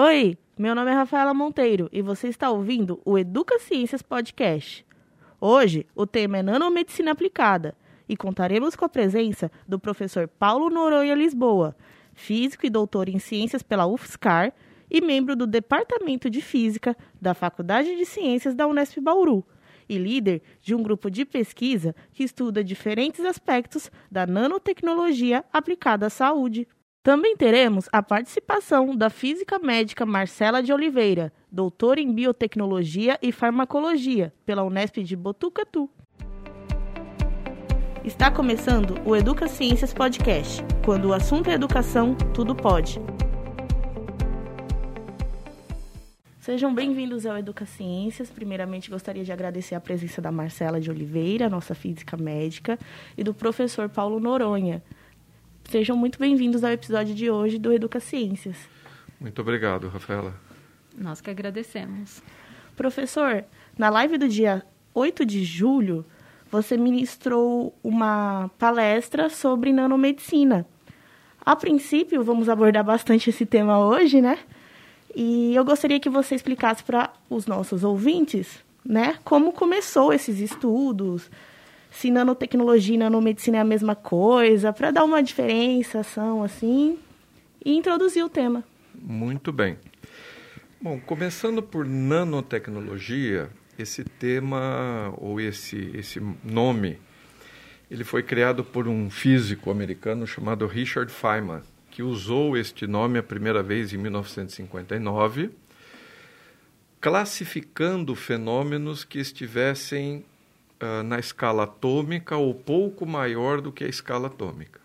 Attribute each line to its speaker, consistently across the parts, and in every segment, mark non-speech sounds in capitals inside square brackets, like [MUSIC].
Speaker 1: Oi, meu nome é Rafaela Monteiro e você está ouvindo o Educa Ciências Podcast. Hoje, o tema é nanomedicina aplicada e contaremos com a presença do professor Paulo Noronha Lisboa, físico e doutor em ciências pela UFSCar e membro do Departamento de Física da Faculdade de Ciências da Unesp Bauru e líder de um grupo de pesquisa que estuda diferentes aspectos da nanotecnologia aplicada à saúde. Também teremos a participação da física médica Marcela de Oliveira, doutora em biotecnologia e farmacologia pela Unesp de Botucatu. Está começando o Educa Ciências Podcast. Quando o assunto é educação, tudo pode. Sejam bem-vindos ao Educa Ciências. Primeiramente, gostaria de agradecer a presença da Marcela de Oliveira, nossa física médica, e do professor Paulo Noronha. Sejam muito bem-vindos ao episódio de hoje do Educa Ciências.
Speaker 2: Muito obrigado, Rafaela.
Speaker 3: Nós que agradecemos.
Speaker 1: Professor, na live do dia 8 de julho, você ministrou uma palestra sobre nanomedicina. A princípio, vamos abordar bastante esse tema hoje, né? E eu gostaria que você explicasse para os nossos ouvintes, né, como começou esses estudos, se nanotecnologia e nanomedicina é a mesma coisa, para dar uma diferenciação assim e introduzir o tema.
Speaker 2: Muito bem. Bom, começando por nanotecnologia, esse tema ou esse esse nome, ele foi criado por um físico americano chamado Richard Feynman que usou este nome a primeira vez em 1959, classificando fenômenos que estivessem uh, na escala atômica ou pouco maior do que a escala atômica.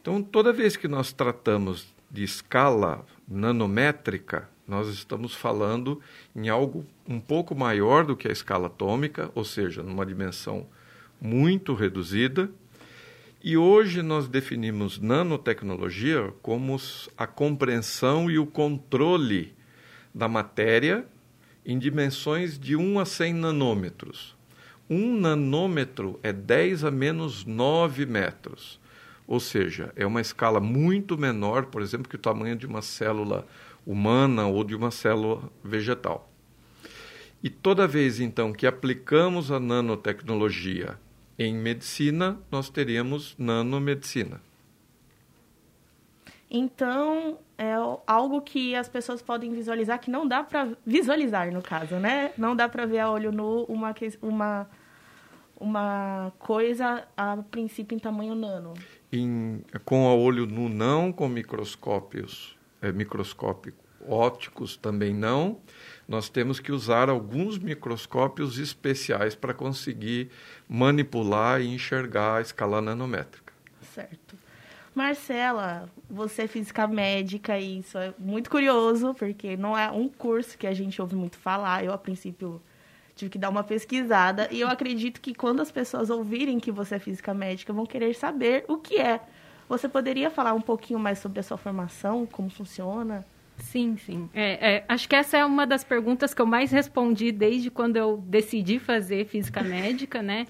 Speaker 2: Então, toda vez que nós tratamos de escala nanométrica, nós estamos falando em algo um pouco maior do que a escala atômica, ou seja, numa dimensão muito reduzida e hoje nós definimos nanotecnologia como a compreensão e o controle da matéria em dimensões de 1 a 100 nanômetros. Um nanômetro é 10 a menos 9 metros. Ou seja, é uma escala muito menor, por exemplo, que o tamanho de uma célula humana ou de uma célula vegetal. E toda vez, então, que aplicamos a nanotecnologia em medicina, nós teríamos nanomedicina.
Speaker 1: Então, é algo que as pessoas podem visualizar, que não dá para visualizar, no caso, né? Não dá para ver a olho nu uma, uma, uma coisa, a princípio, em tamanho nano.
Speaker 2: Em, com a olho nu, não. Com microscópios, é, ópticos, também não nós temos que usar alguns microscópios especiais para conseguir manipular e enxergar a escala nanométrica.
Speaker 1: Certo. Marcela, você é física médica e isso é muito curioso, porque não é um curso que a gente ouve muito falar. Eu, a princípio, tive que dar uma pesquisada e eu acredito que quando as pessoas ouvirem que você é física médica, vão querer saber o que é. Você poderia falar um pouquinho mais sobre a sua formação, como funciona?
Speaker 3: Sim, sim. É, é, acho que essa é uma das perguntas que eu mais respondi desde quando eu decidi fazer física [LAUGHS] médica, né?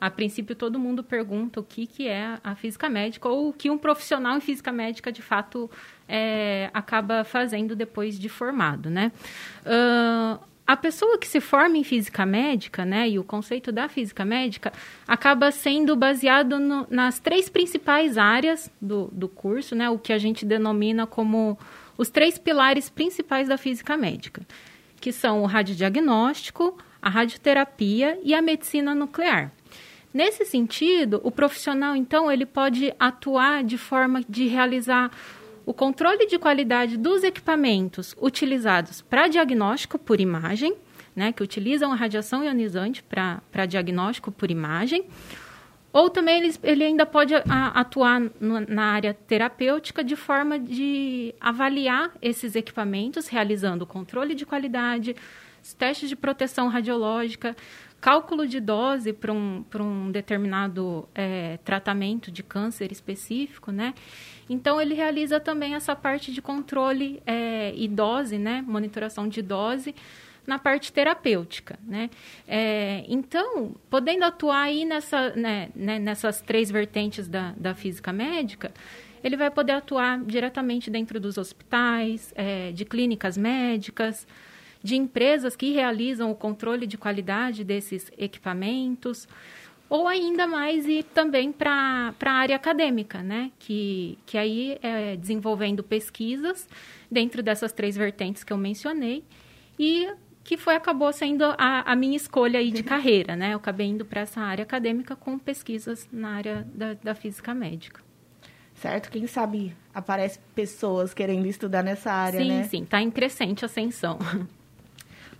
Speaker 3: A princípio, todo mundo pergunta o que, que é a física médica ou o que um profissional em física médica, de fato, é, acaba fazendo depois de formado, né? Uh, a pessoa que se forma em física médica, né, e o conceito da física médica, acaba sendo baseado no, nas três principais áreas do, do curso, né, o que a gente denomina como os três pilares principais da física médica, que são o radiodiagnóstico, a radioterapia e a medicina nuclear. Nesse sentido, o profissional, então, ele pode atuar de forma de realizar o controle de qualidade dos equipamentos utilizados para diagnóstico por imagem, né, que utilizam a radiação ionizante para diagnóstico por imagem, ou também ele, ele ainda pode a, atuar no, na área terapêutica de forma de avaliar esses equipamentos, realizando controle de qualidade, testes de proteção radiológica, cálculo de dose para um, um determinado é, tratamento de câncer específico, né? Então, ele realiza também essa parte de controle é, e dose, né? Monitoração de dose, na parte terapêutica, né? É, então, podendo atuar aí nessa, né, né, nessas três vertentes da, da física médica, ele vai poder atuar diretamente dentro dos hospitais, é, de clínicas médicas, de empresas que realizam o controle de qualidade desses equipamentos, ou ainda mais e também para a área acadêmica, né? Que, que aí é desenvolvendo pesquisas dentro dessas três vertentes que eu mencionei e que foi acabou sendo a, a minha escolha aí de carreira, né? Eu acabei indo para essa área acadêmica com pesquisas na área da, da física médica.
Speaker 1: Certo? Quem sabe aparece pessoas querendo estudar nessa área,
Speaker 3: sim,
Speaker 1: né?
Speaker 3: Sim, sim. Está em crescente ascensão. [LAUGHS]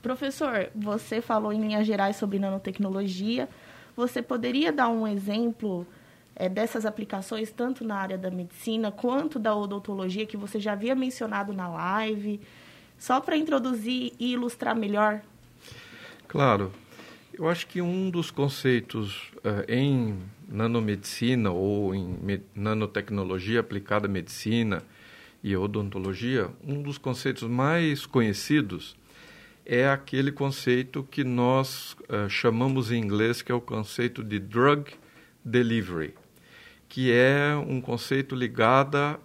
Speaker 1: Professor, você falou em linhas gerais sobre nanotecnologia. Você poderia dar um exemplo é, dessas aplicações, tanto na área da medicina quanto da odontologia, que você já havia mencionado na live, só para introduzir e ilustrar melhor?
Speaker 2: Claro. Eu acho que um dos conceitos uh, em nanomedicina ou em nanotecnologia aplicada à medicina e odontologia, um dos conceitos mais conhecidos é aquele conceito que nós uh, chamamos em inglês, que é o conceito de drug delivery, que é um conceito ligado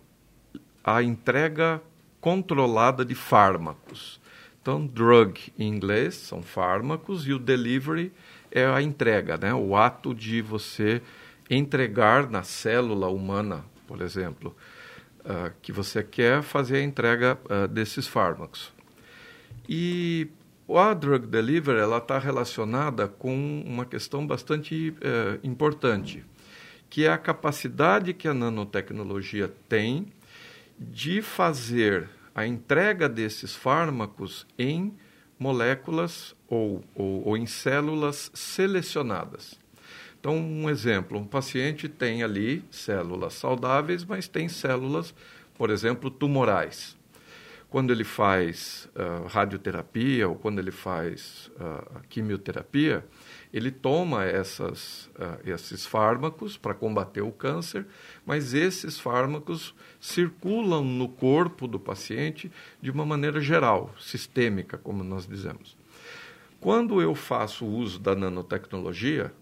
Speaker 2: à entrega controlada de fármacos. Então, drug em inglês são fármacos e o delivery é a entrega, né? o ato de você entregar na célula humana, por exemplo, uh, que você quer fazer a entrega uh, desses fármacos. E a drug delivery ela está relacionada com uma questão bastante é, importante, que é a capacidade que a nanotecnologia tem de fazer a entrega desses fármacos em moléculas ou, ou, ou em células selecionadas. Então, um exemplo: um paciente tem ali células saudáveis, mas tem células, por exemplo, tumorais quando ele faz uh, radioterapia ou quando ele faz uh, quimioterapia, ele toma essas, uh, esses fármacos para combater o câncer, mas esses fármacos circulam no corpo do paciente de uma maneira geral, sistêmica, como nós dizemos. Quando eu faço uso da nanotecnologia,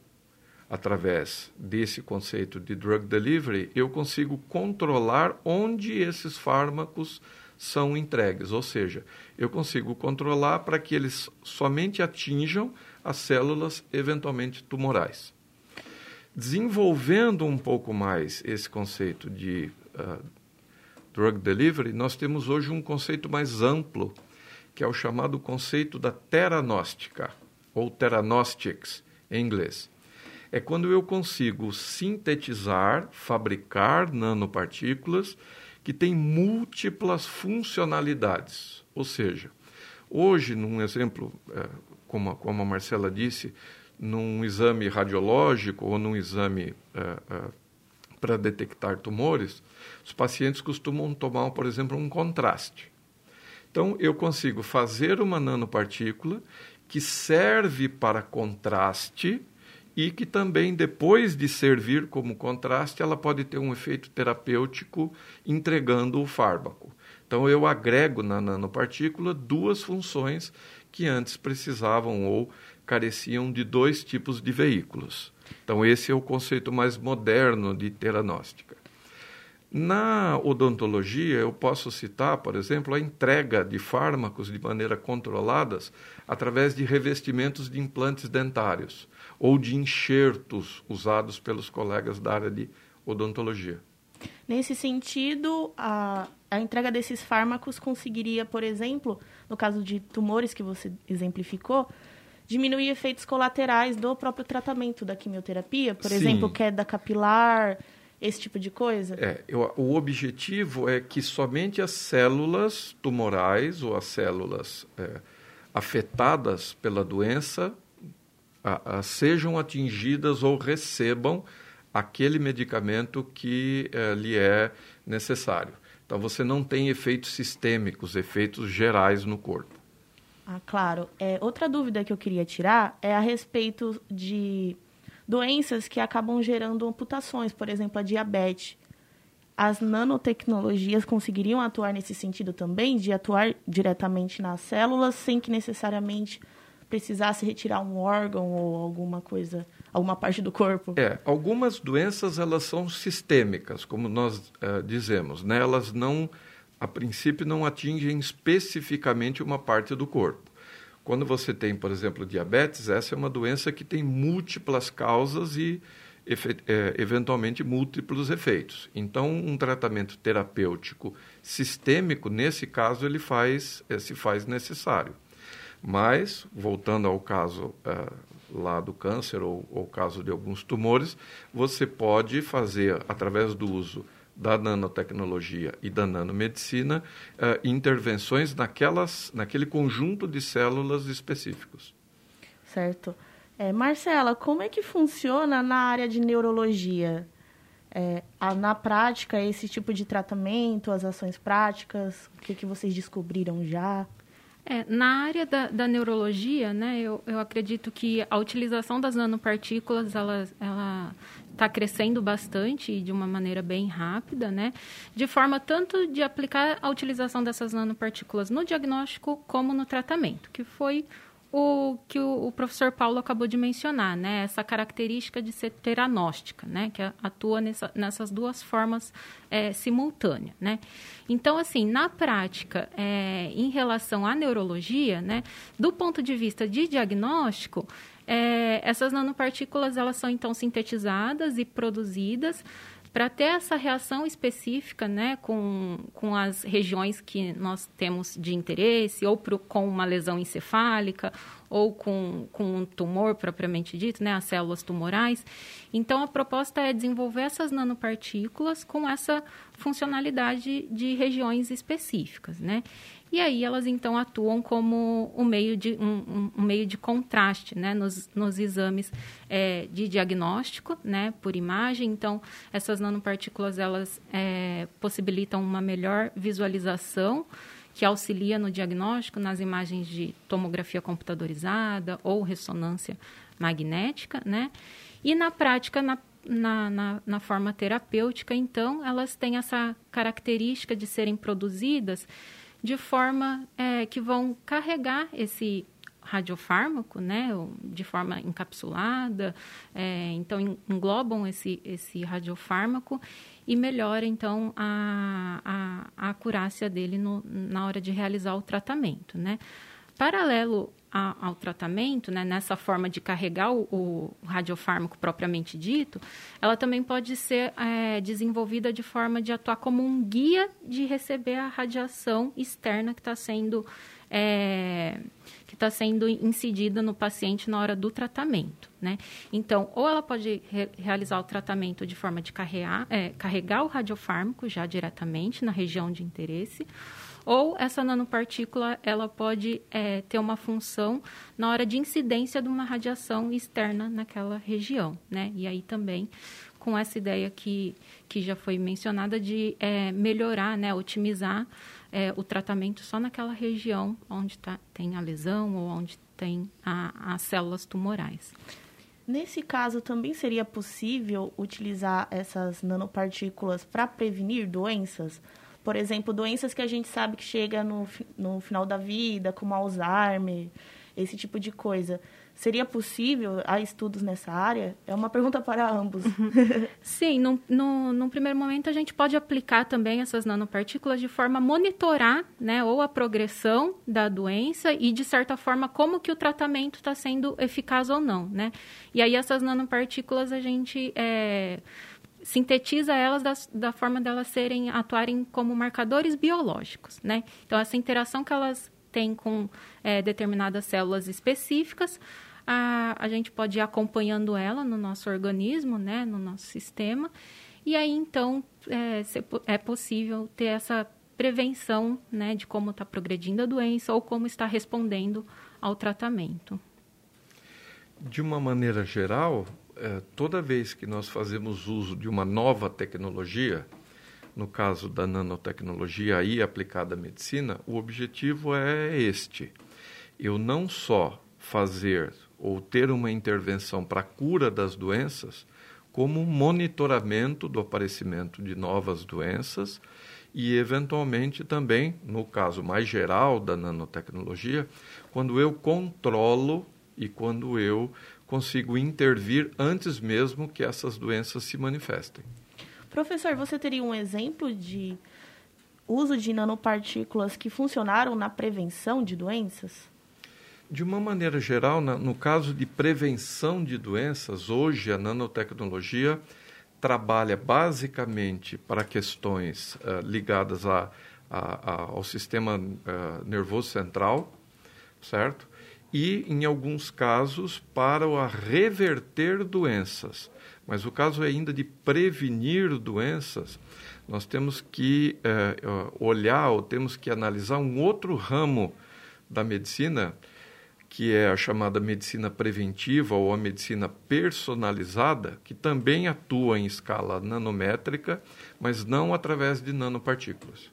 Speaker 2: através desse conceito de drug delivery, eu consigo controlar onde esses fármacos são entregues, ou seja, eu consigo controlar para que eles somente atinjam as células eventualmente tumorais. Desenvolvendo um pouco mais esse conceito de uh, drug delivery, nós temos hoje um conceito mais amplo, que é o chamado conceito da teranóstica, ou teranostics em inglês. É quando eu consigo sintetizar, fabricar nanopartículas que tem múltiplas funcionalidades. Ou seja, hoje, num exemplo, é, como, a, Marcela disse, num exame radiológico ou num exame é, é, para detectar tumores, os pacientes costumam tomar, por exemplo, um contraste. Então, eu consigo fazer uma nanopartícula que serve para contraste e que também, depois de servir como contraste, ela pode ter um efeito terapêutico entregando o fármaco. Então, eu agrego na nanopartícula duas funções que antes precisavam ou careciam de dois tipos de veículos. Então, esse é o conceito mais moderno de teranóstica. Na odontologia, eu posso citar, por exemplo, a entrega de fármacos de maneira controladas através de revestimentos de implantes dentários ou de enxertos usados pelos colegas da área de odontologia.
Speaker 1: Nesse sentido, a, a entrega desses fármacos conseguiria, por exemplo, no caso de tumores que você exemplificou, diminuir efeitos colaterais do próprio tratamento da quimioterapia, por Sim. exemplo, queda capilar, esse tipo de coisa?
Speaker 2: É, eu, o objetivo é que somente as células tumorais ou as células é, afetadas pela doença a, a, sejam atingidas ou recebam aquele medicamento que eh, lhe é necessário. Então você não tem efeitos sistêmicos, efeitos gerais no corpo.
Speaker 1: Ah, claro. É, outra dúvida que eu queria tirar é a respeito de doenças que acabam gerando amputações, por exemplo, a diabetes. As nanotecnologias conseguiriam atuar nesse sentido também, de atuar diretamente nas células, sem que necessariamente precisasse retirar um órgão ou alguma coisa alguma parte do corpo?
Speaker 2: É, algumas doenças elas são sistêmicas, como nós uh, dizemos, né? Elas não, a princípio, não atingem especificamente uma parte do corpo. Quando você tem, por exemplo, diabetes, essa é uma doença que tem múltiplas causas e é, eventualmente múltiplos efeitos. Então, um tratamento terapêutico sistêmico, nesse caso, ele faz, é, se faz necessário. Mas, voltando ao caso é, lá do câncer ou, ou caso de alguns tumores, você pode fazer, através do uso da nanotecnologia e da nanomedicina, uh, intervenções naquelas, naquele conjunto de células específicos.
Speaker 1: Certo. É, Marcela, como é que funciona na área de neurologia? É, a, na prática, esse tipo de tratamento, as ações práticas, o que, que vocês descobriram já?
Speaker 3: É, na área da, da neurologia, né, eu, eu, acredito que a utilização das nanopartículas ela está crescendo bastante e de uma maneira bem rápida, né, de forma tanto de aplicar a utilização dessas nanopartículas no diagnóstico como no tratamento, que foi o que o, o, professor Paulo acabou de mencionar, né? Essa característica de ser teranóstica, né? Que atua nessa, nessas duas formas é, simultâneas, né? Então, assim, na prática, é, em relação à neurologia, né? Do ponto de vista de diagnóstico, é, essas nanopartículas elas são então sintetizadas e produzidas para ter essa reação específica né, com, com as regiões que nós temos de interesse, ou pro, com uma lesão encefálica, ou com, com um tumor propriamente dito, né, as células tumorais. Então, a proposta é desenvolver essas nanopartículas com essa funcionalidade de regiões específicas. Né? E aí elas então atuam como um meio de, um, um meio de contraste né, nos, nos exames é, de diagnóstico né, por imagem. Então, essas nanopartículas elas é, possibilitam uma melhor visualização que auxilia no diagnóstico nas imagens de tomografia computadorizada ou ressonância magnética, né? E na prática, na, na, na, na, forma terapêutica, então, elas têm essa característica de serem produzidas de forma é, que vão carregar esse radiofármaco, né, de forma encapsulada, é, então englobam esse, esse radiofármaco e melhora então a, a, a acurácia dele no, na hora de realizar o tratamento, né. Paralelo a, ao tratamento, né, nessa forma de carregar o, o, radiofármaco propriamente dito, ela também pode ser é, desenvolvida de forma de atuar como um guia de receber a radiação externa que está sendo é, está sendo incidida no paciente na hora do tratamento, né? Então, ou ela pode re realizar o tratamento de forma de carregar, é, carregar o radiofármaco já diretamente na região de interesse, ou essa nanopartícula ela pode é, ter uma função na hora de incidência de uma radiação externa naquela região, né? E aí também com essa ideia que, que já foi mencionada de é, melhorar, né, otimizar é, o tratamento só naquela região onde tá, tem a lesão ou onde tem a, as células tumorais.
Speaker 1: Nesse caso, também seria possível utilizar essas nanopartículas para prevenir doenças? Por exemplo, doenças que a gente sabe que chega no, no final da vida, como Alzheimer, esse tipo de coisa. Seria possível? Há estudos nessa área? É uma pergunta para ambos. Uhum. [LAUGHS]
Speaker 3: Sim, no, no, num primeiro momento a gente pode aplicar também essas nanopartículas de forma a monitorar né, ou a progressão da doença e, de certa forma, como que o tratamento está sendo eficaz ou não. Né? E aí essas nanopartículas a gente... É, sintetiza elas da, da forma delas serem atuarem como marcadores biológicos, né? Então essa interação que elas têm com é, determinadas células específicas, a, a gente pode ir acompanhando ela no nosso organismo, né, no nosso sistema, e aí então é, é possível ter essa prevenção, né, de como está progredindo a doença ou como está respondendo ao tratamento.
Speaker 2: De uma maneira geral, é, toda vez que nós fazemos uso de uma nova tecnologia, no caso da nanotecnologia aí aplicada à medicina, o objetivo é este: eu não só fazer ou ter uma intervenção para a cura das doenças, como monitoramento do aparecimento de novas doenças e, eventualmente, também, no caso mais geral da nanotecnologia, quando eu controlo e quando eu consigo intervir antes mesmo que essas doenças se manifestem.
Speaker 1: Professor, você teria um exemplo de uso de nanopartículas que funcionaram na prevenção de doenças?
Speaker 2: De uma maneira geral, no caso de prevenção de doenças, hoje a nanotecnologia trabalha basicamente para questões uh, ligadas a, a, a, ao sistema uh, nervoso central, certo? E, em alguns casos, para a reverter doenças. Mas o caso ainda de prevenir doenças, nós temos que uh, olhar ou temos que analisar um outro ramo da medicina que é a chamada medicina preventiva ou a medicina personalizada, que também atua em escala nanométrica, mas não através de nanopartículas.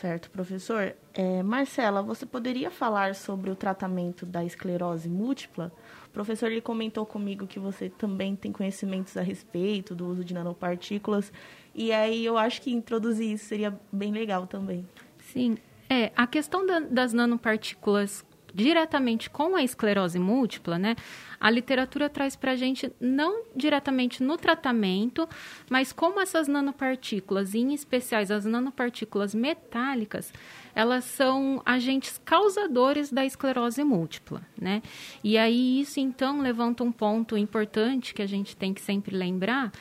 Speaker 1: Certo, professor. É, Marcela, você poderia falar sobre o tratamento da esclerose múltipla? O professor ele comentou comigo que você também tem conhecimentos a respeito do uso de nanopartículas, e aí eu acho que introduzir isso seria bem legal também.
Speaker 3: Sim, é, a questão da, das nanopartículas diretamente com a esclerose múltipla, né? A literatura traz para a gente não diretamente no tratamento, mas como essas nanopartículas, em especiais as nanopartículas metálicas, elas são agentes causadores da esclerose múltipla, né? E aí isso então levanta um ponto importante que a gente tem que sempre lembrar,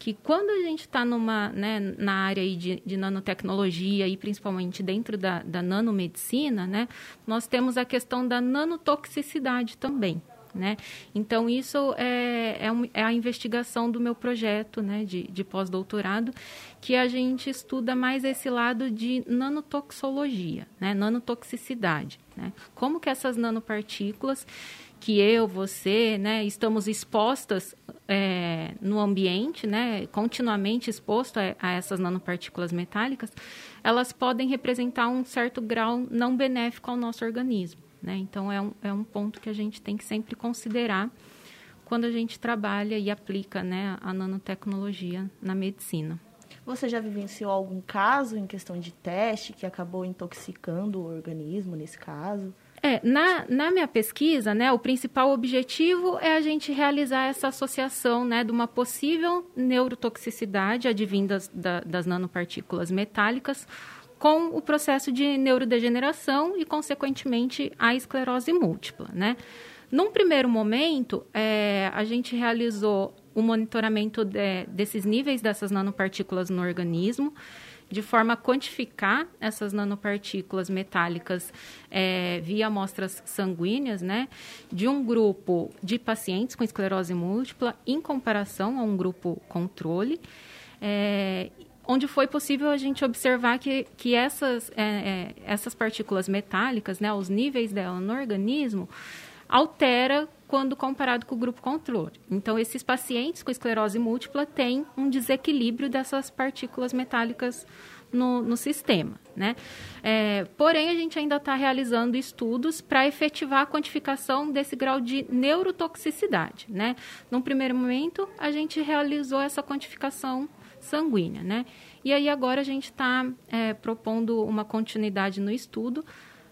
Speaker 3: que quando a gente está numa né, na área de, de, nanotecnologia e principalmente dentro da, da nanomedicina, né, nós temos a questão da nanotoxicidade também. Né? Então, isso é, é, um, é, a investigação do meu projeto né, de, de pós-doutorado, que a gente estuda mais esse lado de nanotoxologia, né, nanotoxicidade. Né? Como que essas nanopartículas que eu, você, né, estamos expostas é, no ambiente, né, continuamente exposto a, a, essas nanopartículas metálicas, elas podem representar um certo grau não benéfico ao nosso organismo. Né? Então, é um, é um ponto que a gente tem que sempre considerar quando a gente trabalha e aplica né, a nanotecnologia na medicina.
Speaker 1: Você já vivenciou algum caso em questão de teste que acabou intoxicando o organismo nesse caso?
Speaker 3: É, na, na minha pesquisa, né, o principal objetivo é a gente realizar essa associação né, de uma possível neurotoxicidade advindas da, das nanopartículas metálicas com o processo de neurodegeneração e, consequentemente, a esclerose múltipla. Né? Num primeiro momento, é, a gente realizou o monitoramento de, desses níveis dessas nanopartículas no organismo de forma a quantificar essas nanopartículas metálicas é, via amostras sanguíneas, né, de um grupo de pacientes com esclerose múltipla em comparação a um grupo controle. É, onde foi possível a gente observar que, que essas, é, é essas partículas metálicas, né, os níveis dela no organismo, altera quando comparado com o grupo controle. Então, esses pacientes com esclerose múltipla têm um desequilíbrio dessas partículas metálicas no, no sistema. Né? É, porém, a gente ainda está realizando estudos para efetivar a quantificação desse grau de neurotoxicidade. Né? Num primeiro momento, a gente realizou essa quantificação sanguínea. Né? E aí agora a gente está é, propondo uma continuidade no estudo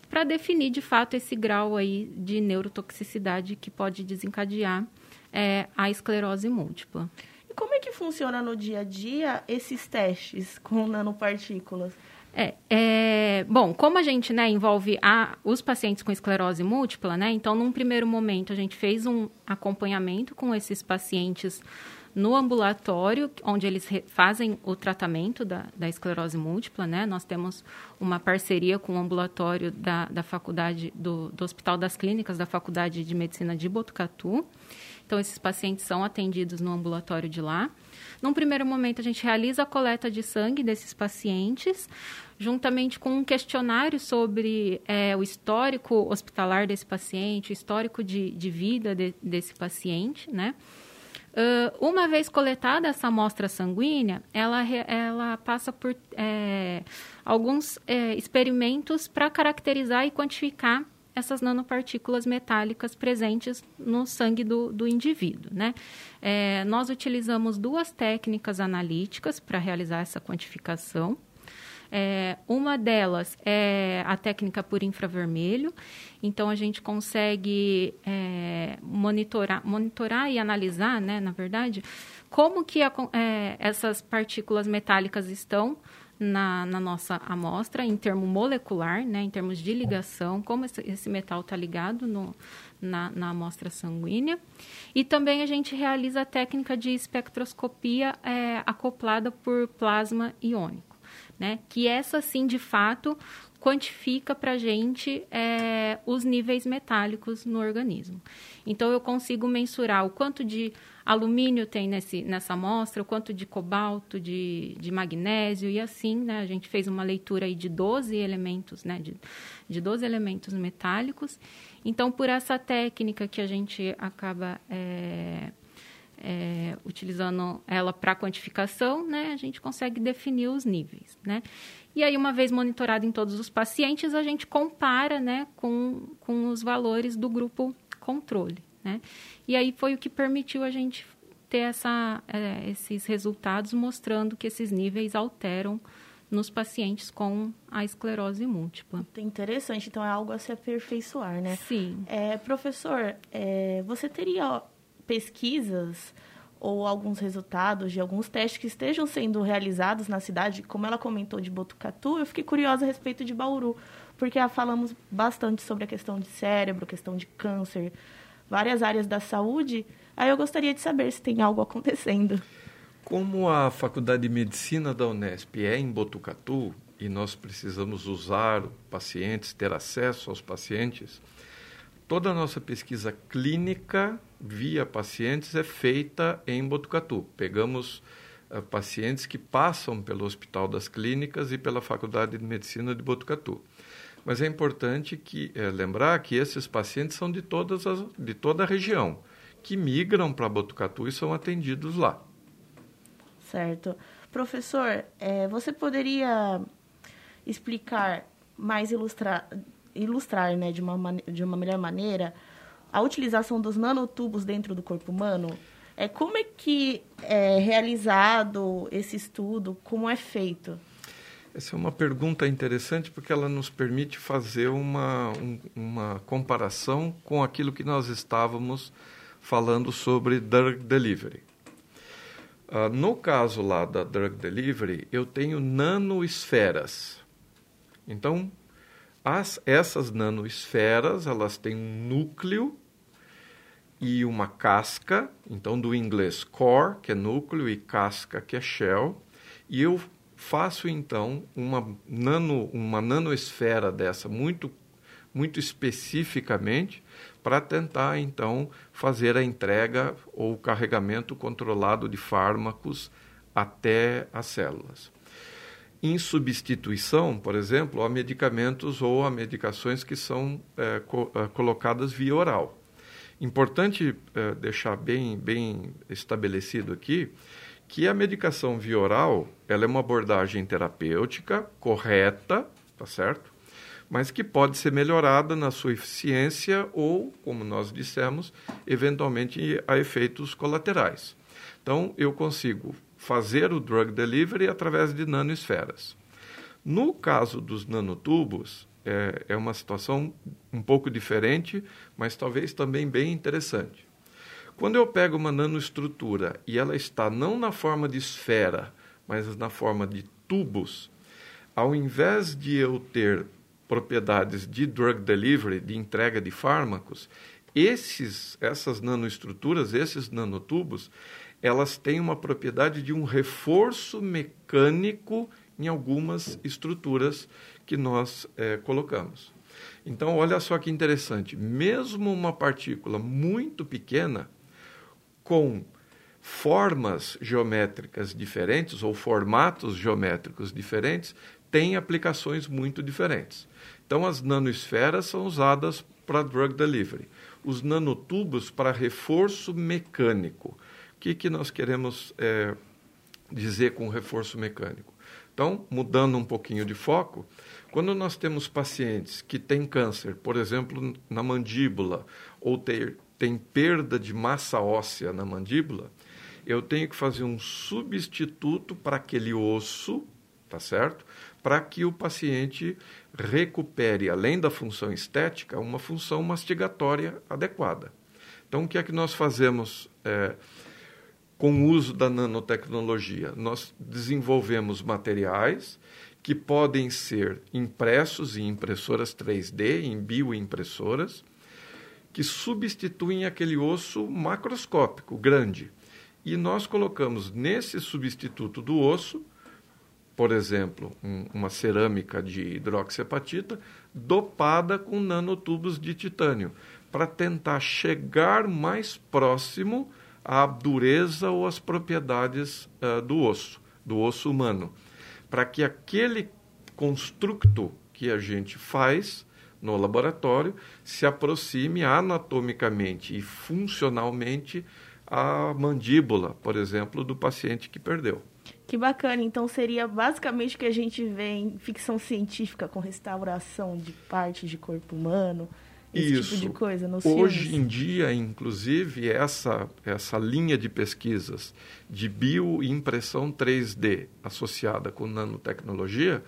Speaker 3: para definir de fato esse grau aí de neurotoxicidade que pode desencadear é, a esclerose múltipla.
Speaker 1: E como é que funciona no dia a dia esses testes [LAUGHS] com nanopartículas?
Speaker 3: É, é, bom, como a gente né, envolve a, os pacientes com esclerose múltipla, né, então, num primeiro momento, a gente fez um acompanhamento com esses pacientes no ambulatório, onde eles fazem o tratamento da, da, esclerose múltipla, né? Nós temos uma parceria com o ambulatório da, da faculdade, do, do Hospital das Clínicas da Faculdade de Medicina de Botucatu. Então, esses pacientes são atendidos no ambulatório de lá. Num primeiro momento, a gente realiza a coleta de sangue desses pacientes, juntamente com um questionário sobre é, o histórico hospitalar desse paciente, o histórico de, de vida de, desse paciente, né? Uh, uma vez coletada essa amostra sanguínea, ela, ela passa por é, alguns é, experimentos para caracterizar e quantificar essas nanopartículas metálicas presentes no sangue do, do indivíduo. Né? É, nós utilizamos duas técnicas analíticas para realizar essa quantificação. É, uma delas é a técnica por infravermelho. Então, a gente consegue é, monitorar, monitorar e analisar, né, na verdade, como que a, é, essas partículas metálicas estão na, na, nossa amostra, em termo molecular, né, em termos de ligação, como esse, esse metal está ligado no, na, na, amostra sanguínea. E também a gente realiza a técnica de espectroscopia é, acoplada por plasma iônico, né, que essa sim, de fato, quantifica para a gente é, os níveis metálicos no organismo. Então, eu consigo mensurar o quanto de alumínio tem nesse, nessa amostra, o quanto de cobalto, de, de magnésio e assim, né? A gente fez uma leitura aí de 12 elementos, né? De, de 12 elementos metálicos. Então, por essa técnica que a gente acaba... É, é, utilizando ela para quantificação, né, a gente consegue definir os níveis, né? E aí, uma vez monitorado em todos os pacientes, a gente compara, né, com, com os valores do grupo controle, né? E aí foi o que permitiu a gente ter essa, é, esses resultados mostrando que esses níveis alteram nos pacientes com a esclerose múltipla.
Speaker 1: Interessante, então é algo a se aperfeiçoar, né?
Speaker 3: Sim.
Speaker 1: É, professor, é, você teria pesquisas ou alguns resultados de alguns testes que estejam sendo realizados na cidade, como ela comentou de Botucatu, eu fiquei curiosa a respeito de Bauru, porque falamos bastante sobre a questão de cérebro, questão de câncer, várias áreas da saúde. Aí eu gostaria de saber se tem algo acontecendo.
Speaker 2: Como a Faculdade de Medicina da Unesp é em Botucatu e nós precisamos usar pacientes, ter acesso aos pacientes, toda a nossa pesquisa clínica via pacientes é feita em Botucatu. Pegamos uh, pacientes que passam pelo Hospital das Clínicas e pela Faculdade de Medicina de Botucatu. Mas é importante que, é, lembrar que esses pacientes são de, todas as, de toda a região, que migram para Botucatu e são atendidos lá.
Speaker 1: Certo. Professor, é, você poderia explicar mais, ilustrar, ilustrar né, de, uma, de uma melhor maneira a utilização dos nanotubos dentro do corpo humano? É, como é que é realizado esse estudo? Como é feito?
Speaker 2: Essa é uma pergunta interessante porque ela nos permite fazer uma, um, uma comparação com aquilo que nós estávamos falando sobre drug delivery. Uh, no caso lá da drug delivery, eu tenho nanoesferas. Então, as, essas nanoesferas, elas têm um núcleo e uma casca, então do inglês core, que é núcleo, e casca, que é shell, e eu faço então uma nano uma nanoesfera dessa muito muito especificamente para tentar então fazer a entrega ou carregamento controlado de fármacos até as células. Em substituição, por exemplo, a medicamentos ou a medicações que são é, co é, colocadas via oral. Importante é, deixar bem, bem estabelecido aqui que a medicação via oral ela é uma abordagem terapêutica correta, tá certo? Mas que pode ser melhorada na sua eficiência ou, como nós dissemos, eventualmente a efeitos colaterais. Então, eu consigo fazer o drug delivery através de nanoesferas. No caso dos nanotubos, é, é uma situação um pouco diferente, mas talvez também bem interessante. Quando eu pego uma nanoestrutura e ela está não na forma de esfera, mas na forma de tubos, ao invés de eu ter propriedades de drug delivery, de entrega de fármacos, esses, essas nanoestruturas, esses nanotubos, elas têm uma propriedade de um reforço mecânico em algumas estruturas que nós é, colocamos. Então, olha só que interessante: mesmo uma partícula muito pequena, com formas geométricas diferentes ou formatos geométricos diferentes têm aplicações muito diferentes. Então, as nanoesferas são usadas para drug delivery, os nanotubos para reforço mecânico. Que, que nós queremos é, dizer com reforço mecânico? Então, mudando um pouquinho de foco, quando nós temos pacientes que têm câncer, por exemplo, na mandíbula, ou ter tem perda de massa óssea na mandíbula, eu tenho que fazer um substituto para aquele osso, tá certo? para que o paciente recupere, além da função estética, uma função mastigatória adequada. Então, o que é que nós fazemos é, com o uso da nanotecnologia? Nós desenvolvemos materiais que podem ser impressos em impressoras 3D, em bioimpressoras, que substituem aquele osso macroscópico, grande. E nós colocamos nesse substituto do osso, por exemplo, um, uma cerâmica de hidroxiapatita dopada com nanotubos de titânio, para tentar chegar mais próximo à dureza ou às propriedades uh, do osso, do osso humano, para que aquele construto que a gente faz no laboratório se aproxime anatomicamente e funcionalmente à mandíbula, por exemplo, do paciente que perdeu.
Speaker 1: Que bacana. Então seria basicamente o que a gente vê em ficção científica com restauração de partes de corpo humano, esse
Speaker 2: Isso.
Speaker 1: tipo de coisa nos
Speaker 2: Hoje
Speaker 1: filmes.
Speaker 2: em dia, inclusive, essa, essa linha de pesquisas de bioimpressão 3D associada com nanotecnologia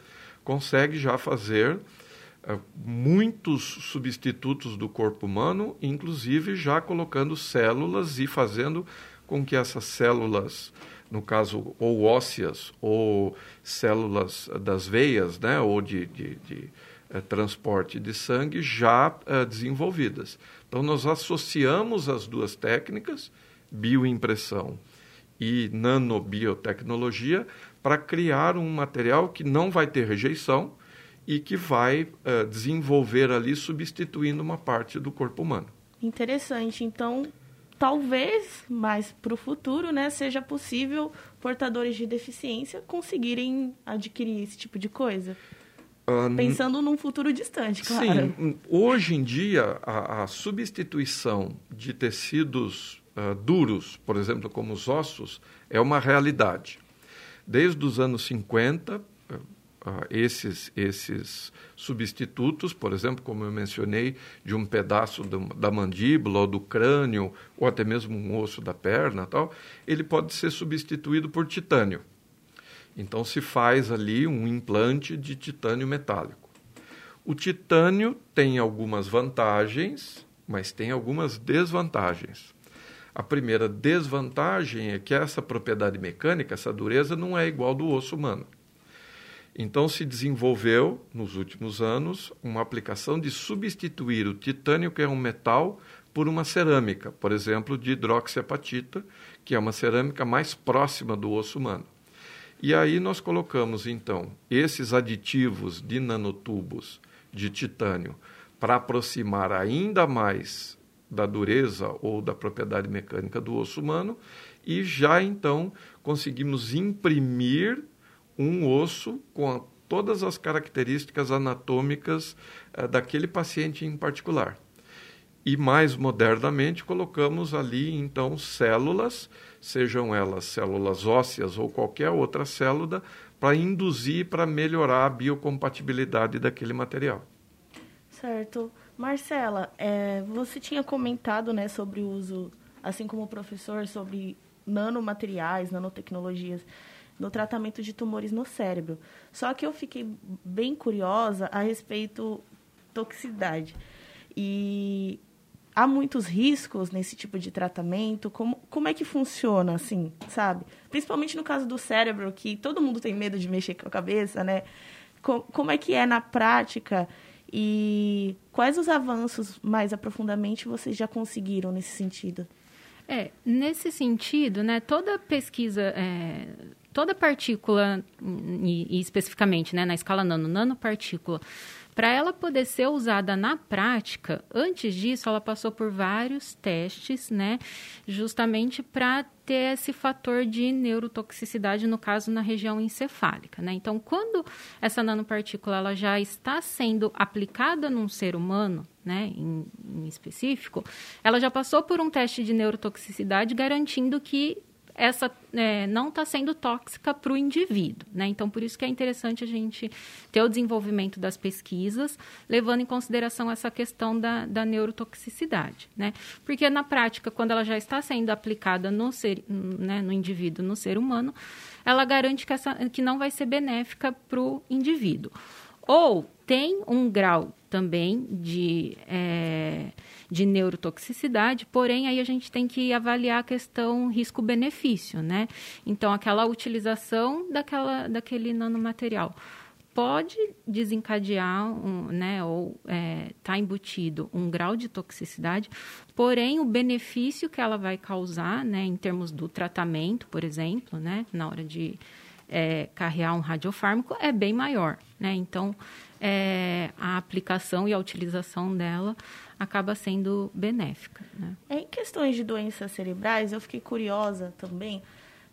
Speaker 2: consegue já fazer uh, muitos substitutos do corpo humano, inclusive já colocando células e fazendo com que essas células, no caso, ou ósseas, ou células das veias, né, ou de, de, de uh, transporte de sangue, já uh, desenvolvidas. Então, nós associamos as duas técnicas, bioimpressão e nanobiotecnologia, para criar um material que não vai ter rejeição e que vai uh, desenvolver ali substituindo uma parte do corpo humano.
Speaker 1: Interessante. Então, talvez mais para o futuro, né, seja possível portadores de deficiência conseguirem adquirir esse tipo de coisa. Uh, Pensando num futuro distante, claro.
Speaker 2: Sim, hoje em dia a, a substituição de tecidos uh, duros, por exemplo, como os ossos, é uma realidade. Desde os anos 50, Uh, esses, esses substitutos, por exemplo, como eu mencionei, de um pedaço do, da mandíbula ou do crânio, ou até mesmo um osso da perna, tal, ele pode ser substituído por titânio. Então se faz ali um implante de titânio metálico. O titânio tem algumas vantagens, mas tem algumas desvantagens. A primeira desvantagem é que essa propriedade mecânica, essa dureza, não é igual do osso humano. Então se desenvolveu, nos últimos anos, uma aplicação de substituir o titânio, que é um metal, por uma cerâmica, por exemplo, de hidroxiapatita, que é uma cerâmica mais próxima do osso humano. E aí nós colocamos, então, esses aditivos de nanotubos de titânio para aproximar ainda mais da dureza ou da propriedade mecânica do osso humano e já então conseguimos imprimir um osso com a, todas as características anatômicas eh, daquele paciente em particular. E mais modernamente colocamos ali então células, sejam elas células ósseas ou qualquer outra célula, para induzir, para melhorar a biocompatibilidade daquele material.
Speaker 1: Certo. Marcela, é, você tinha comentado né, sobre o uso, assim como o professor, sobre nanomateriais, nanotecnologias no tratamento de tumores no cérebro. Só que eu fiquei bem curiosa a respeito toxicidade. E há muitos riscos nesse tipo de tratamento? Como, como é que funciona, assim, sabe? Principalmente no caso do cérebro, que todo mundo tem medo de mexer com a cabeça, né? como, como é que é na prática? E quais os avanços mais aprofundamente vocês já conseguiram nesse sentido?
Speaker 3: É, nesse sentido, né, toda pesquisa, é, toda partícula, e, e especificamente né, na escala nano, nanopartícula, para ela poder ser usada na prática, antes disso, ela passou por vários testes, né? Justamente para ter esse fator de neurotoxicidade, no caso, na região encefálica, né? Então, quando essa nanopartícula ela já está sendo aplicada num ser humano, né, em, em específico, ela já passou por um teste de neurotoxicidade garantindo que essa é, não está sendo tóxica para o indivíduo. Né? Então, por isso que é interessante a gente ter o desenvolvimento das pesquisas, levando em consideração essa questão da, da neurotoxicidade. Né? Porque, na prática, quando ela já está sendo aplicada no, ser, né, no indivíduo, no ser humano, ela garante que, essa, que não vai ser benéfica para o indivíduo. Ou tem um grau também de, é, de neurotoxicidade, porém aí a gente tem que avaliar a questão risco-benefício, né? Então, aquela utilização daquela, daquele nanomaterial pode desencadear, um, né, ou está é, tá embutido um grau de toxicidade, porém o benefício que ela vai causar, né, em termos do tratamento, por exemplo, né, na hora de é, carrear um radiofármaco é bem maior, né? Então, é, a aplicação e a utilização dela acaba sendo benéfica. Né?
Speaker 1: Em questões de doenças cerebrais, eu fiquei curiosa também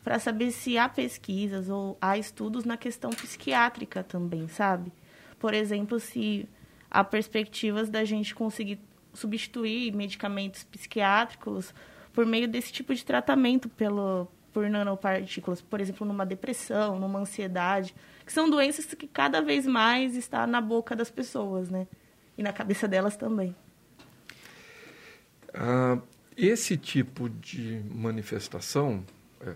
Speaker 1: para saber se há pesquisas ou há estudos na questão psiquiátrica também, sabe? Por exemplo, se há perspectivas da gente conseguir substituir medicamentos psiquiátricos por meio desse tipo de tratamento pelo, por nanopartículas, por exemplo, numa depressão, numa ansiedade, que são doenças que cada vez mais está na boca das pessoas, né? E na cabeça delas também.
Speaker 2: Ah, esse tipo de manifestação, é,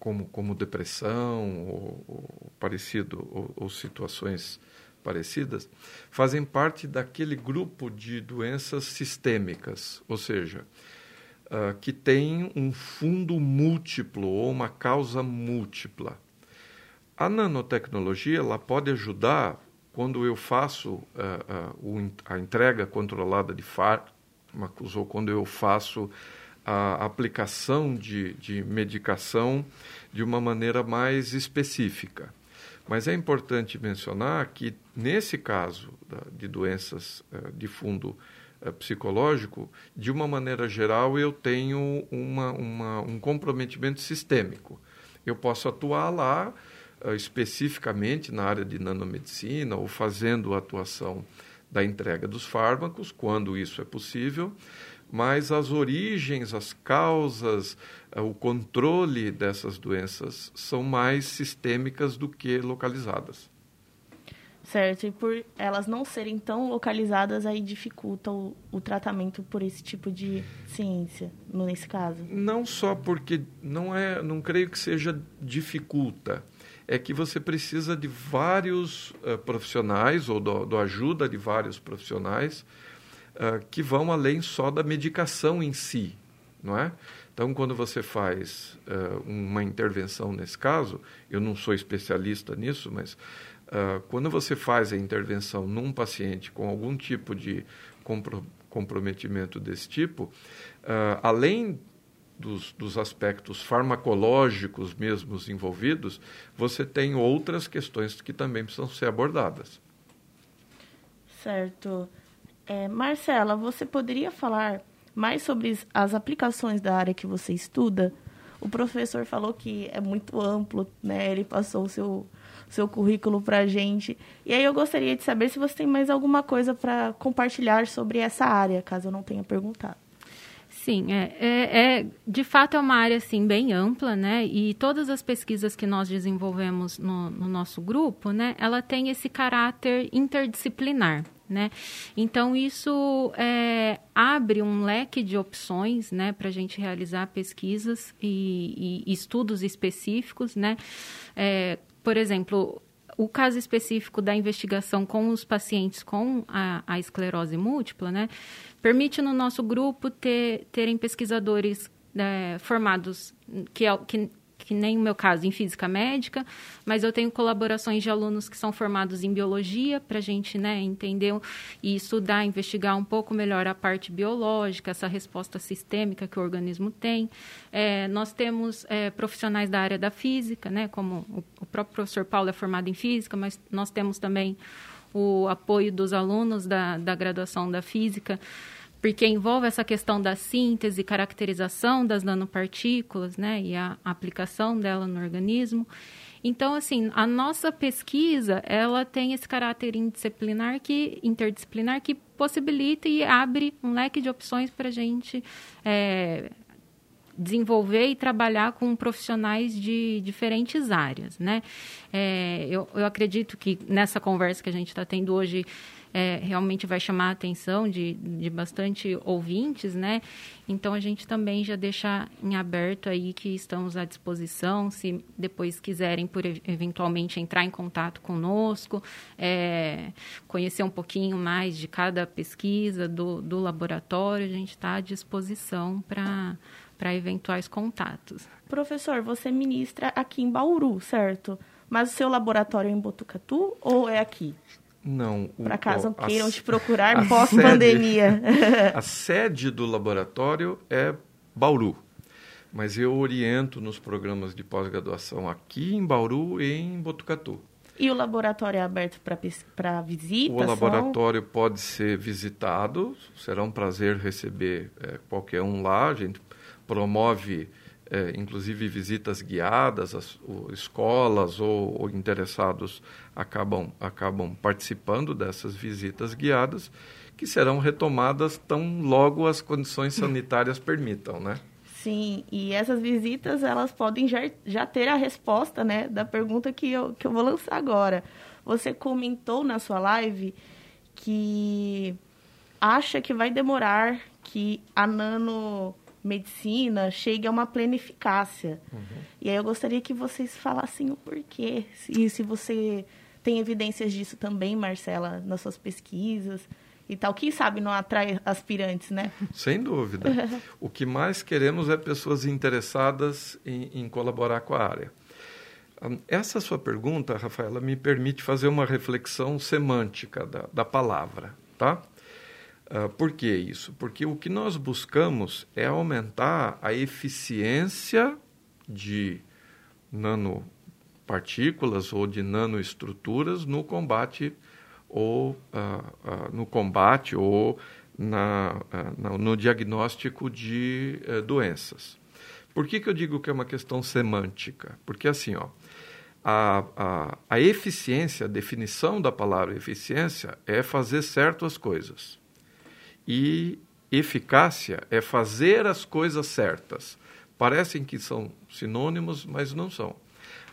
Speaker 2: como, como depressão ou, ou parecido, ou, ou situações parecidas, fazem parte daquele grupo de doenças sistêmicas, ou seja, uh, que tem um fundo múltiplo ou uma causa múltipla. A nanotecnologia ela pode ajudar quando eu faço uh, uh, a entrega controlada de fármacos ou quando eu faço a aplicação de, de medicação de uma maneira mais específica. Mas é importante mencionar que, nesse caso de doenças de fundo psicológico, de uma maneira geral, eu tenho uma, uma, um comprometimento sistêmico. Eu posso atuar lá uh, especificamente na área de nanomedicina ou fazendo a atuação da entrega dos fármacos, quando isso é possível, mas as origens, as causas, uh, o controle dessas doenças são mais sistêmicas do que localizadas
Speaker 1: certo? E por elas não serem tão localizadas, aí dificulta o, o tratamento por esse tipo de ciência, nesse caso.
Speaker 2: Não só porque não é, não creio que seja dificulta, é que você precisa de vários uh, profissionais ou do, do, ajuda de vários profissionais uh, que vão além só da medicação em si, não é? Então, quando você faz uh, uma intervenção nesse caso, eu não sou especialista nisso, mas Uh, quando você faz a intervenção num paciente com algum tipo de compro comprometimento desse tipo, uh, além dos, dos, aspectos farmacológicos mesmos envolvidos, você tem outras questões que também precisam ser abordadas.
Speaker 1: Certo. É, Marcela, você poderia falar mais sobre as aplicações da área que você estuda? O professor falou que é muito amplo, né? Ele passou o seu seu currículo para a gente. E aí eu gostaria de saber se você tem mais alguma coisa para compartilhar sobre essa área, caso eu não tenha perguntado.
Speaker 3: Sim, é, é, é, de fato é uma área assim bem ampla, né? E todas as pesquisas que nós desenvolvemos no, no nosso grupo, né? Ela tem esse caráter interdisciplinar, né? Então isso é, abre um leque de opções, né? Para a gente realizar pesquisas e, e, estudos específicos, né? É, por exemplo, o caso específico da investigação com os pacientes com a, a esclerose múltipla, né, permite no nosso grupo ter, terem pesquisadores é, formados que, que, que nem o meu caso, em física médica, mas eu tenho colaborações de alunos que são formados em biologia, para a gente né, entender e estudar, investigar um pouco melhor a parte biológica, essa resposta sistêmica que o organismo tem. É, nós temos é, profissionais da área da física, né, como o, o próprio professor Paulo é formado em física, mas nós temos também o apoio dos alunos da, da graduação da física porque envolve essa questão da síntese, caracterização das nanopartículas, né, e a aplicação dela no organismo. Então, assim, a nossa pesquisa, ela tem esse caráter interdisciplinar que, interdisciplinar que possibilita e abre um leque de opções para a gente é, desenvolver e trabalhar com profissionais de diferentes áreas, né? É, eu, eu acredito que nessa conversa que a gente está tendo hoje é, realmente vai chamar a atenção de, de bastante ouvintes, né? Então a gente também já deixa em aberto aí que estamos à disposição, se depois quiserem por eventualmente entrar em contato conosco, é, conhecer um pouquinho mais de cada pesquisa do, do laboratório, a gente está à disposição para para eventuais contatos.
Speaker 1: Professor, você ministra aqui em Bauru, certo? Mas o seu laboratório é em Botucatu ou é aqui?
Speaker 2: Não.
Speaker 1: Para caso a, queiram te procurar pós-pandemia. [LAUGHS]
Speaker 2: A sede do laboratório é Bauru, mas eu oriento nos programas de pós-graduação aqui em Bauru e em Botucatu.
Speaker 1: E o laboratório é aberto para visita?
Speaker 2: O laboratório pode ser visitado, será um prazer receber é, qualquer um lá. A gente promove é, inclusive visitas guiadas, as, o, escolas ou, ou, interessados acabam, acabam participando dessas visitas guiadas, que serão retomadas tão logo as condições [LAUGHS] sanitárias permitam, né?
Speaker 1: Sim, e essas visitas elas podem já, já ter a resposta né, da pergunta que eu, que eu vou lançar agora. Você comentou na sua live que acha que vai demorar que a nano medicina chegue a uma plena eficácia. Uhum. E aí eu gostaria que vocês falassem o porquê. E se você tem evidências disso também, Marcela, nas suas pesquisas e tal. Quem sabe não atrai aspirantes, né?
Speaker 2: Sem dúvida. [LAUGHS] o que mais queremos é pessoas interessadas em, em colaborar com a área. Essa sua pergunta, Rafaela, me permite fazer uma reflexão semântica da, da palavra, tá? Uh, por que isso? Porque o que nós buscamos é aumentar a eficiência de nanopartículas ou de nanoestruturas no combate ou uh, uh, no combate ou na, no diagnóstico de eh, doenças. Por que, que eu digo que é uma questão semântica? Porque assim, ó, a, a, a eficiência, a definição da palavra eficiência é fazer certas coisas. E eficácia é fazer as coisas certas. Parecem que são sinônimos, mas não são.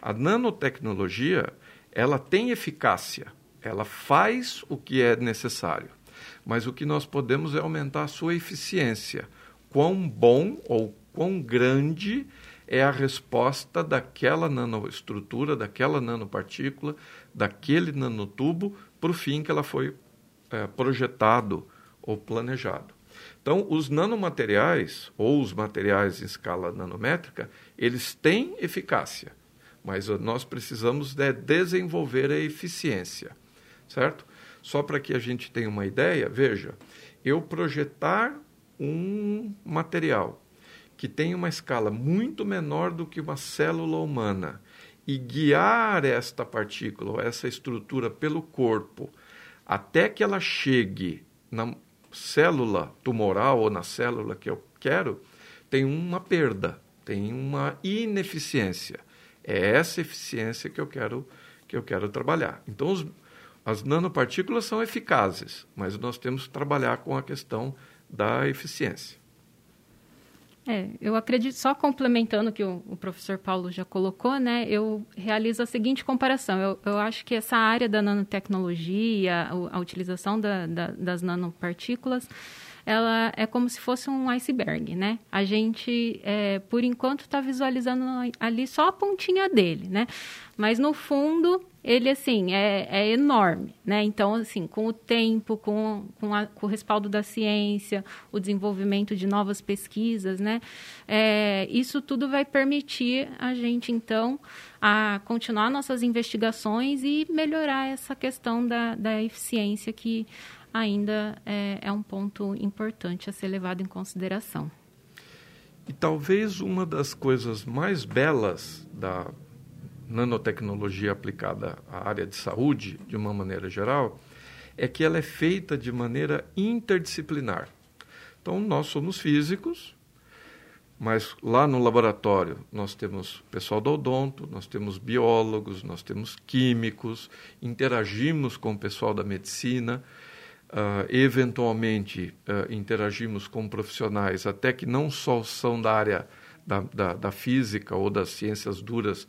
Speaker 2: A nanotecnologia, ela tem eficácia, ela faz o que é necessário. Mas o que nós podemos é aumentar a sua eficiência. Quão bom ou quão grande é a resposta daquela nanoestrutura, daquela nanopartícula, daquele nanotubo para o fim que ela foi é, projetado ou planejado. Então, os nanomateriais, ou os materiais em escala nanométrica, eles têm eficácia, mas nós precisamos de desenvolver a eficiência, certo? Só para que a gente tenha uma ideia, veja, eu projetar um material que tem uma escala muito menor do que uma célula humana e guiar esta partícula ou essa estrutura pelo corpo até que ela chegue na, célula tumoral ou na célula que eu quero, tem uma perda, tem uma ineficiência. É essa eficiência que eu quero que eu quero trabalhar. Então os, as nanopartículas são eficazes, mas nós temos que trabalhar com a questão da eficiência.
Speaker 3: É, eu acredito, só complementando o que o, o, professor Paulo já colocou, né, eu realizo a seguinte comparação. Eu, eu acho que essa área da nanotecnologia, a, a utilização da, da, das nanopartículas, ela é como se fosse um iceberg, né? A gente, é, por enquanto, está visualizando ali só a pontinha dele, né? Mas no fundo ele assim é, é, enorme, né? Então assim, com o tempo, com, com, a, com, o respaldo da ciência, o desenvolvimento de novas pesquisas, né? É, isso tudo vai permitir a gente então a continuar nossas investigações e melhorar essa questão da, da eficiência que ainda é, é um ponto importante a ser levado em consideração.
Speaker 2: E talvez uma das coisas mais belas da nanotecnologia aplicada à área de saúde, de uma maneira geral, é que ela é feita de maneira interdisciplinar. Então, nós somos físicos, mas lá no laboratório nós temos pessoal do odonto, nós temos biólogos, nós temos químicos, interagimos com o pessoal da medicina, uh, eventualmente uh, interagimos com profissionais até que não só são da área da, da, da física ou das ciências duras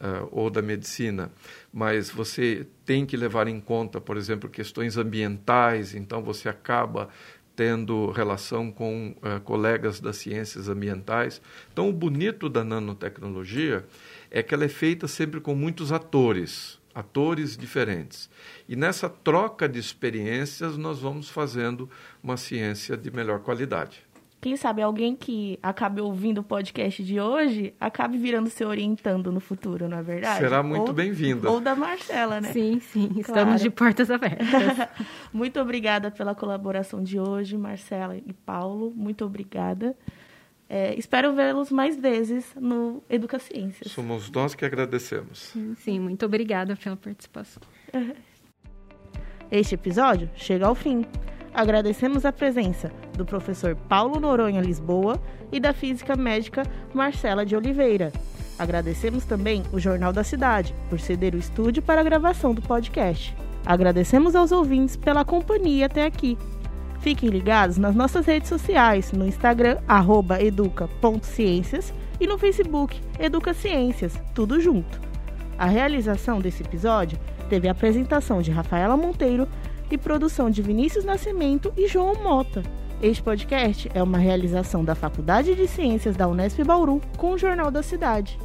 Speaker 2: uh, ou da medicina, mas você tem que levar em conta, por exemplo, questões ambientais, então você acaba tendo relação com uh, colegas das ciências ambientais. Então, o bonito da nanotecnologia é que ela é feita sempre com muitos atores, atores diferentes. E nessa troca de experiências, nós vamos fazendo uma ciência de melhor qualidade
Speaker 1: quem sabe alguém que acabe ouvindo o podcast de hoje acabe virando se orientando no futuro, não é verdade?
Speaker 2: Será muito bem-vinda.
Speaker 1: Ou da Marcela, né?
Speaker 3: Sim, sim. Claro. Estamos de portas abertas. [LAUGHS] [LAUGHS]
Speaker 1: muito obrigada pela colaboração de hoje, Marcela e Paulo. Muito obrigada. É, espero vê-los mais vezes no Educa Ciências.
Speaker 2: Somos nós que agradecemos.
Speaker 3: Sim muito obrigada pela participação. [LAUGHS]
Speaker 1: Este episódio chega ao fim. Agradecemos a presença do professor Paulo Noronha Lisboa e da física médica Marcela de Oliveira. Agradecemos também o Jornal da Cidade por ceder o estúdio para a gravação do podcast. Agradecemos aos ouvintes pela companhia até aqui. Fiquem ligados nas nossas redes sociais, no Instagram, educa.ciências e no Facebook, Educa Ciências, tudo junto. A realização desse episódio teve a apresentação de Rafaela Monteiro e produção de Vinícius Nascimento e João Mota. Este podcast é uma realização da Faculdade de Ciências da Unesp Bauru com o Jornal da Cidade.